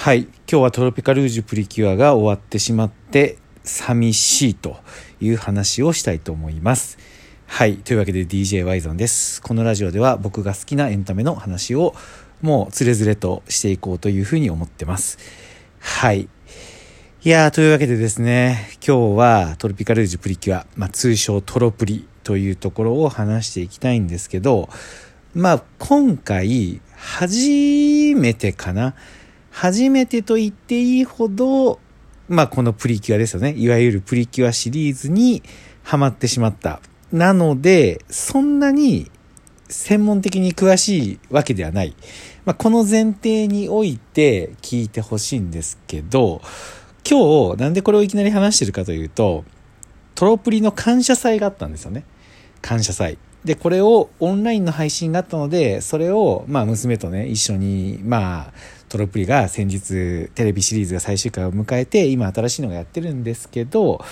はい。今日はトロピカルージュプリキュアが終わってしまって寂しいという話をしたいと思います。はい。というわけで DJ ワイゾンです。このラジオでは僕が好きなエンタメの話をもうつれづれとしていこうというふうに思ってます。はい。いやーというわけでですね今日はトロピカルージュプリキュア、まあ、通称トロプリというところを話していきたいんですけどまあ今回初めてかな。初めてと言っていいほど、まあこのプリキュアですよね。いわゆるプリキュアシリーズにハマってしまった。なので、そんなに専門的に詳しいわけではない。まあ、この前提において聞いてほしいんですけど、今日なんでこれをいきなり話してるかというと、トロプリの感謝祭があったんですよね。感謝祭。で、これをオンラインの配信があったので、それを、まあ、娘とね、一緒に、まあ、トロプリが先日、テレビシリーズが最終回を迎えて、今新しいのがやってるんですけど、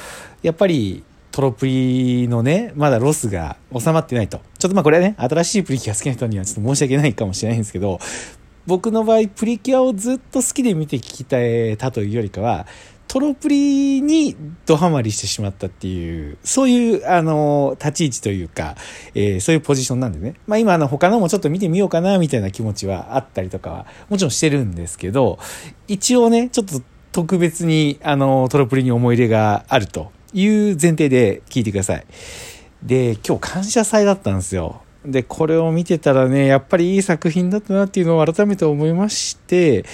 やっぱり、トロプリのね、まだロスが収まってないと。ちょっとまあこれはね、新しいプリキュア好きな人にはちょっと申し訳ないかもしれないんですけど、僕の場合、プリキュアをずっと好きで見て聞きたというよりかは、トロプリにドハマりしてしまったっていう、そういう、あの、立ち位置というか、えー、そういうポジションなんでね。まあ今、あの、他のもちょっと見てみようかな、みたいな気持ちはあったりとかは、もちろんしてるんですけど、一応ね、ちょっと特別に、あの、トロプリに思い入れがあるという前提で聞いてください。で、今日感謝祭だったんですよ。で、これを見てたらね、やっぱりいい作品だったなっていうのを改めて思いまして、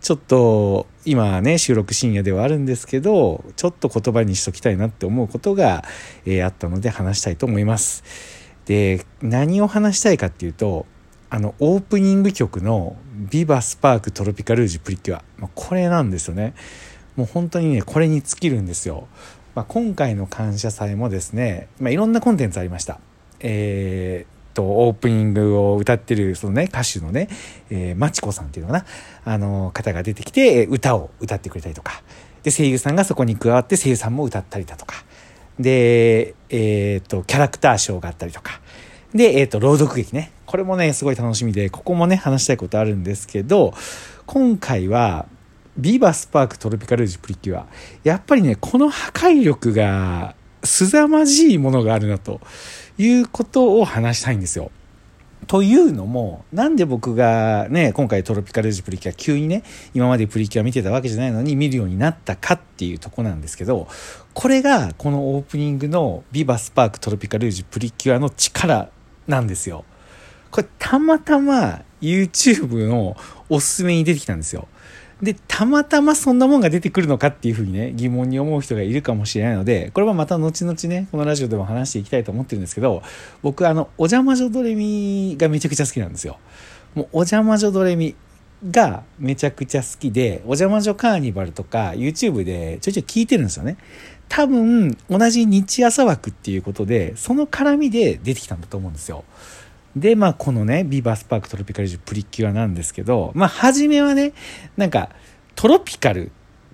ちょっと今ね収録深夜ではあるんですけどちょっと言葉にしときたいなって思うことが、えー、あったので話したいと思います。で何を話したいかっていうとあのオープニング曲の「ビバスパークトロピカルージュプリキュア」まあ、これなんですよね。もう本当にねこれに尽きるんですよ、まあ、今回の感謝祭もですね、まあ、いろんなコンテンツありました。えーと、オープニングを歌ってる、そのね、歌手のね、えー、 Machico さんっていうのかな、あの、方が出てきて、歌を歌ってくれたりとか、で、声優さんがそこに加わって声優さんも歌ったりだとか、で、えっ、と、キャラクターショーがあったりとか、で、えっ、と、朗読劇ね。これもね、すごい楽しみで、ここもね、話したいことあるんですけど、今回は、ビーバースパークトロピカルージュプリキュア。やっぱりね、この破壊力が、凄まじいものがあるなと。いうことを話したいんですよ。というのも、なんで僕がね、今回トロピカルジュプリキュア急にね、今までプリキュア見てたわけじゃないのに見るようになったかっていうとこなんですけど、これがこのオープニングのビバスパークトロピカルジュプリキュアの力なんですよ。これたまたま YouTube のおすすめに出てきたんですよ。で、たまたまそんなもんが出てくるのかっていうふうにね、疑問に思う人がいるかもしれないので、これはまた後々ね、このラジオでも話していきたいと思ってるんですけど、僕、あの、おジャ魔女どれみがめちゃくちゃ好きなんですよ。もう、おジャ魔女どれみがめちゃくちゃ好きで、おジャ魔女カーニバルとか YouTube でちょいちょい聞いてるんですよね。多分、同じニチアサ枠っていうことで、その絡みで出てきたんだと思うんですよ。で、まあ、このね、ビバスパークトロピカルージュプリキュアなんですけど、まあ、初めはね、なんか、トロピカル、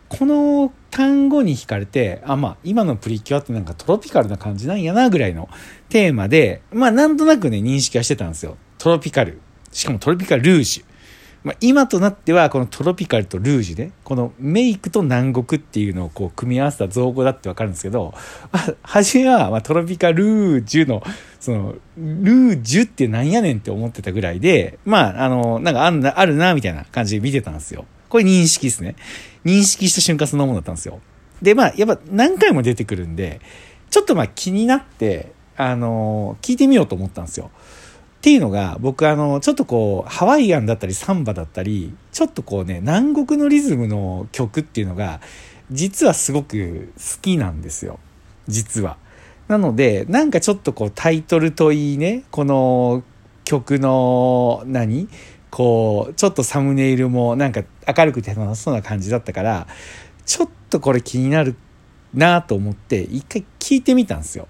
この単語に惹かれて、あ、まあ、今のプリキュアってなんかトロピカルな感じなんやな、ぐらいのテーマで、まあ、なんとなくね、認識はしてたんですよ。トロピカル。しかもトロピカルルージュ。まあ、今となってはこのトロピカルとルージュねこのメイクと南国っていうのをこう組み合わせた造語だってわかるんですけど、まあ、初めはまトロピカルージュのそのルージュってなんやねんって思ってたぐらいでまああのなんかあんなあるなみたいな感じで見てたんですよ。これ認識ですね。認識した瞬間そのものだったんですよ。でまあやっぱ何回も出てくるんでちょっとまあ気になってあの聞いてみようと思ったんですよ。っていうのが僕あのちょっとこうハワイアンだったりサンバだったりちょっとこうね南国のリズムの曲っていうのが実はすごく好きなんですよ実は。なのでなんかちょっとこうタイトルといいねこの曲の何こうちょっとサムネイルもなんか明るくて楽しそうな感じだったからちょっとこれ気になるなと思って一回聞いてみたんですよ。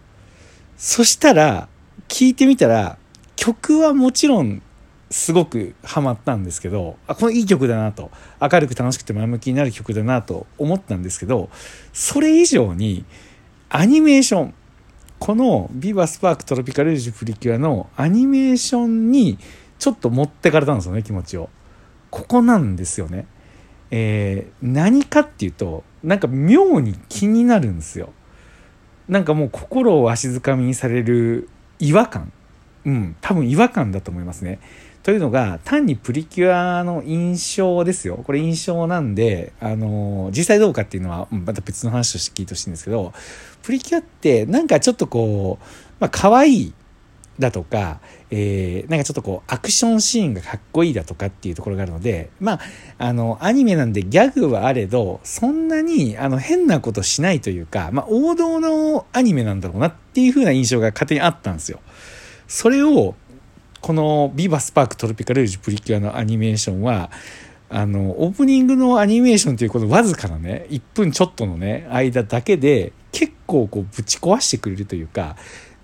そしたら聞いてみたら曲はもちろんすごくハマったんですけどあこのいい曲だなと。明るく楽しくて前向きになる曲だなと思ったんですけどそれ以上にアニメーションこの「ビバスパークトロピカルージュプリキュア」のアニメーションにちょっと持ってかれたんですよね気持ちを。ここなんですよね。えー、何かっていうとなんか妙に気になるんですよ。なんかもう心をわしづかみにされる違和感。うん多分違和感だと思いますねというのが単にプリキュアの印象ですよこれ印象なんであの実際どうかっていうのはまた別の話として聞いてほしいんですけどプリキュアってなんかちょっとこうまあ可愛いだとか、えー、なんかちょっとこうアクションシーンがかっこいいだとかっていうところがあるのでまああのアニメなんでギャグはあれどそんなにあの変なことしないというか、まあ、王道のアニメなんだろうなっていう風な印象が勝手にあったんですよ。それをこの「ビバスパークトロピカルージュプリキュア」のアニメーションはあのオープニングのアニメーションというこのわずかなね1分ちょっとのね間だけで結構こうぶち壊してくれるというか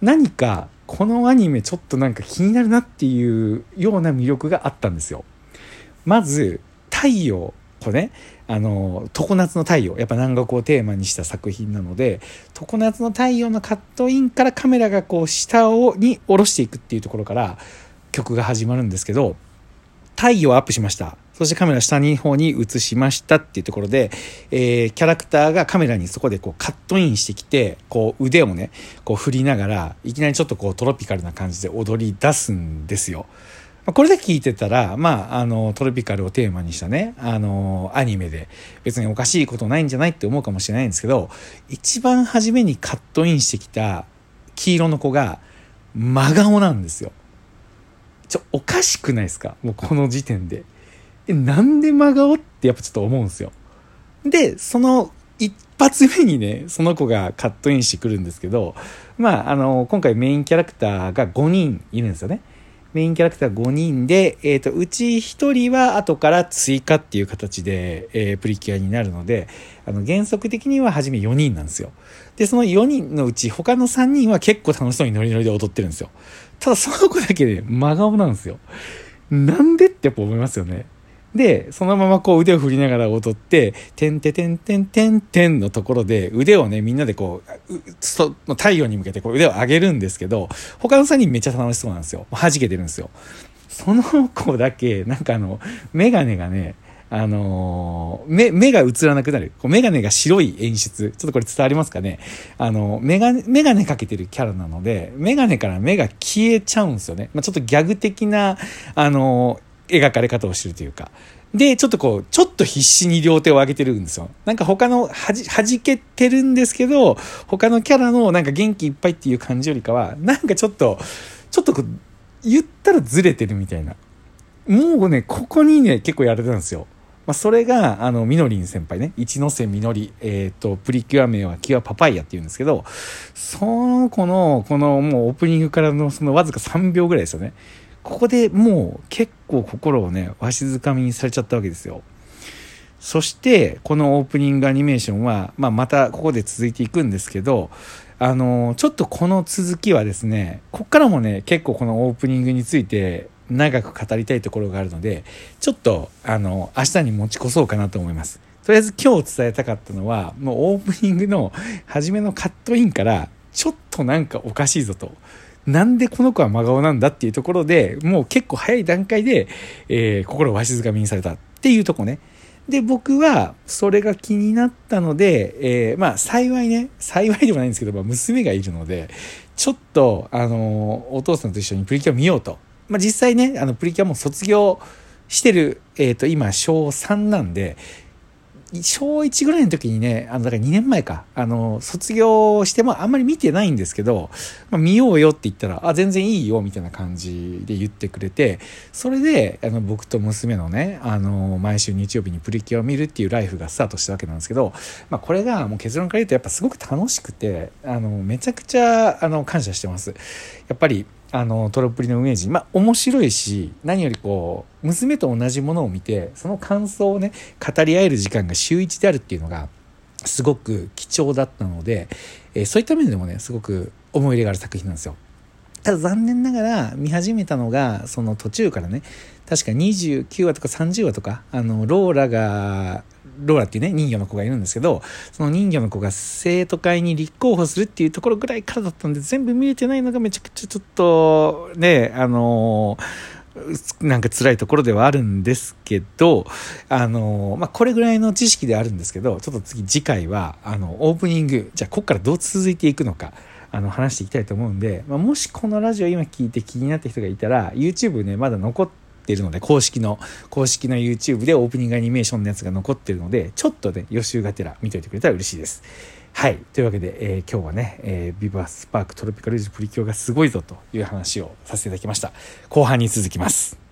何かこのアニメちょっとなんか気になるなっていうような魅力があったんですよ。まず太陽これねあの常夏の太陽やっぱ南国をテーマにした作品なので常夏の太陽のカットインからカメラがこう下をに下ろしていくっていうところから曲が始まるんですけど、太陽をアップしました。そしてカメラ下に方に移しましたっていうところで、えー、キャラクターがカメラにそこでこうカットインしてきて、こう腕をね、こう振りながら、いきなりちょっとこうトロピカルな感じで踊り出すんですよ。まこれで聞いてたら、まあ、あの、トロピカルをテーマにしたね、あの、アニメで、別におかしいことないんじゃないって思うかもしれないんですけど、一番初めにカットインしてきた黄色の子が、真顔なんですよ。ちょ、おかしくないですか？もうこの時点で。え、なんで真顔ってやっぱちょっと思うんですよ。で、その一発目にね、その子がカットインしてくるんですけど、まあ、あの、今回メインキャラクターが5人いるんですよね。メインキャラクター5人で、えっ、ー、と、うち1人は後から追加っていう形で、えー、プリキュアになるので、あの、原則的には初め4人なんですよ。で、その4人のうち他の3人は結構楽しそうにノリノリで踊ってるんですよ。ただその子だけで真顔なんですよ。なんでってやっぱ思いますよね。で、そのままこう腕を振りながら踊って、てんててんてんてんてんのところで腕をね、みんなでこう、そ太陽に向けてこう腕を上げるんですけど、他の3人めっちゃ楽しそうなんですよ。弾けてるんですよ。その子だけ、なんかあの、メガネがね、あのー、目、目が映らなくなる。こうメガネが白い演出。ちょっとこれ伝わりますかね。あの、メガネ、メガネかけてるキャラなので、メガネから目が消えちゃうんですよね。まあ、ちょっとギャグ的な、あのー、描かれ方をしてるというか。で、ちょっとこう、ちょっと必死に両手を上げてるんですよ。なんか他の、はじ、弾けてるんですけど、他のキャラのなんか元気いっぱいっていう感じよりかは、なんかちょっと、ちょっとこう、言ったらずれてるみたいな。もうね、ここにね、結構やられたんですよ。まあ、それが、あの、みのりん先輩ね、一ノ瀬みのり、えっ、ー、と、プリキュア名はキュアパパイヤって言うんですけど、その子の、このもうオープニングからのそのわずか3秒ぐらいですよね。ここでもう結構心をね、わしづかみにされちゃったわけですよ。そして、このオープニングアニメーションは、まあ、またここで続いていくんですけど、あの、ちょっとこの続きはですね、こっからもね、結構このオープニングについて長く語りたいところがあるので、ちょっと、あの、明日に持ち越そうかなと思います。とりあえず今日伝えたかったのは、もうオープニングの初めのカットインから、ちょっとなんかおかしいぞと。なんでこの子は真顔なんだっていうところで、もう結構早い段階で、えー、心をわしづかみにされたっていうとこね。で、僕はそれが気になったので、えー、まあ幸いね、幸いでもないんですけど、まあ、娘がいるので、ちょっと、あの、お父さんと一緒にプリキュア見ようとまあ、実際ね、あの、プリキュアも卒業してる、えっ、ー、と、今、小3なんで、小1ぐらいの時にね、あの、だから2年前か、あの、卒業してもあんまり見てないんですけど、まあ、見ようよって言ったら、あ、全然いいよ、みたいな感じで言ってくれて、それで、あの、僕と娘のね、あの、毎週日曜日にプリキュアを見るっていうライフがスタートしたわけなんですけど、まあ、これがもう結論から言うとやっぱすごく楽しくて、あの、めちゃくちゃ、あの、感謝してます。やっぱり、あのトロプリの運営陣まあ面白いし何よりこう娘と同じものを見てその感想をね語り合える時間が週1であるっていうのがすごく貴重だったので、えー、そういった面でもねすごく思い入れがある作品なんですよ。ただ残念ながら見始めたのがその途中からね確か29話とか30話とかあのローラがローラっていうね、人魚の子がいるんですけど、その人魚の子が生徒会に立候補するっていうところぐらいからだったんで、全部見れてないのがめちゃくちゃちょっと、ね、あのなんか辛いところではあるんですけど、あの、まあ、これぐらいの知識であるんですけど、ちょっと次次回は、あの、オープニング、じゃあここからどう続いていくのか、あの、話していきたいと思うんで、まあ、もしこのラジオ今聞いて気になった人がいたら、YouTube ね、まだ残ってるので、公式の、公式の YouTube でオープニングアニメーションのやつが残ってるので、ちょっとね、予習がてら見といてくれたら嬉しいです。はい。というわけで、えー、今日はね、えー、ビバスパークトロピカルジュプリキュアがすごいぞという話をさせていただきました。後半に続きます。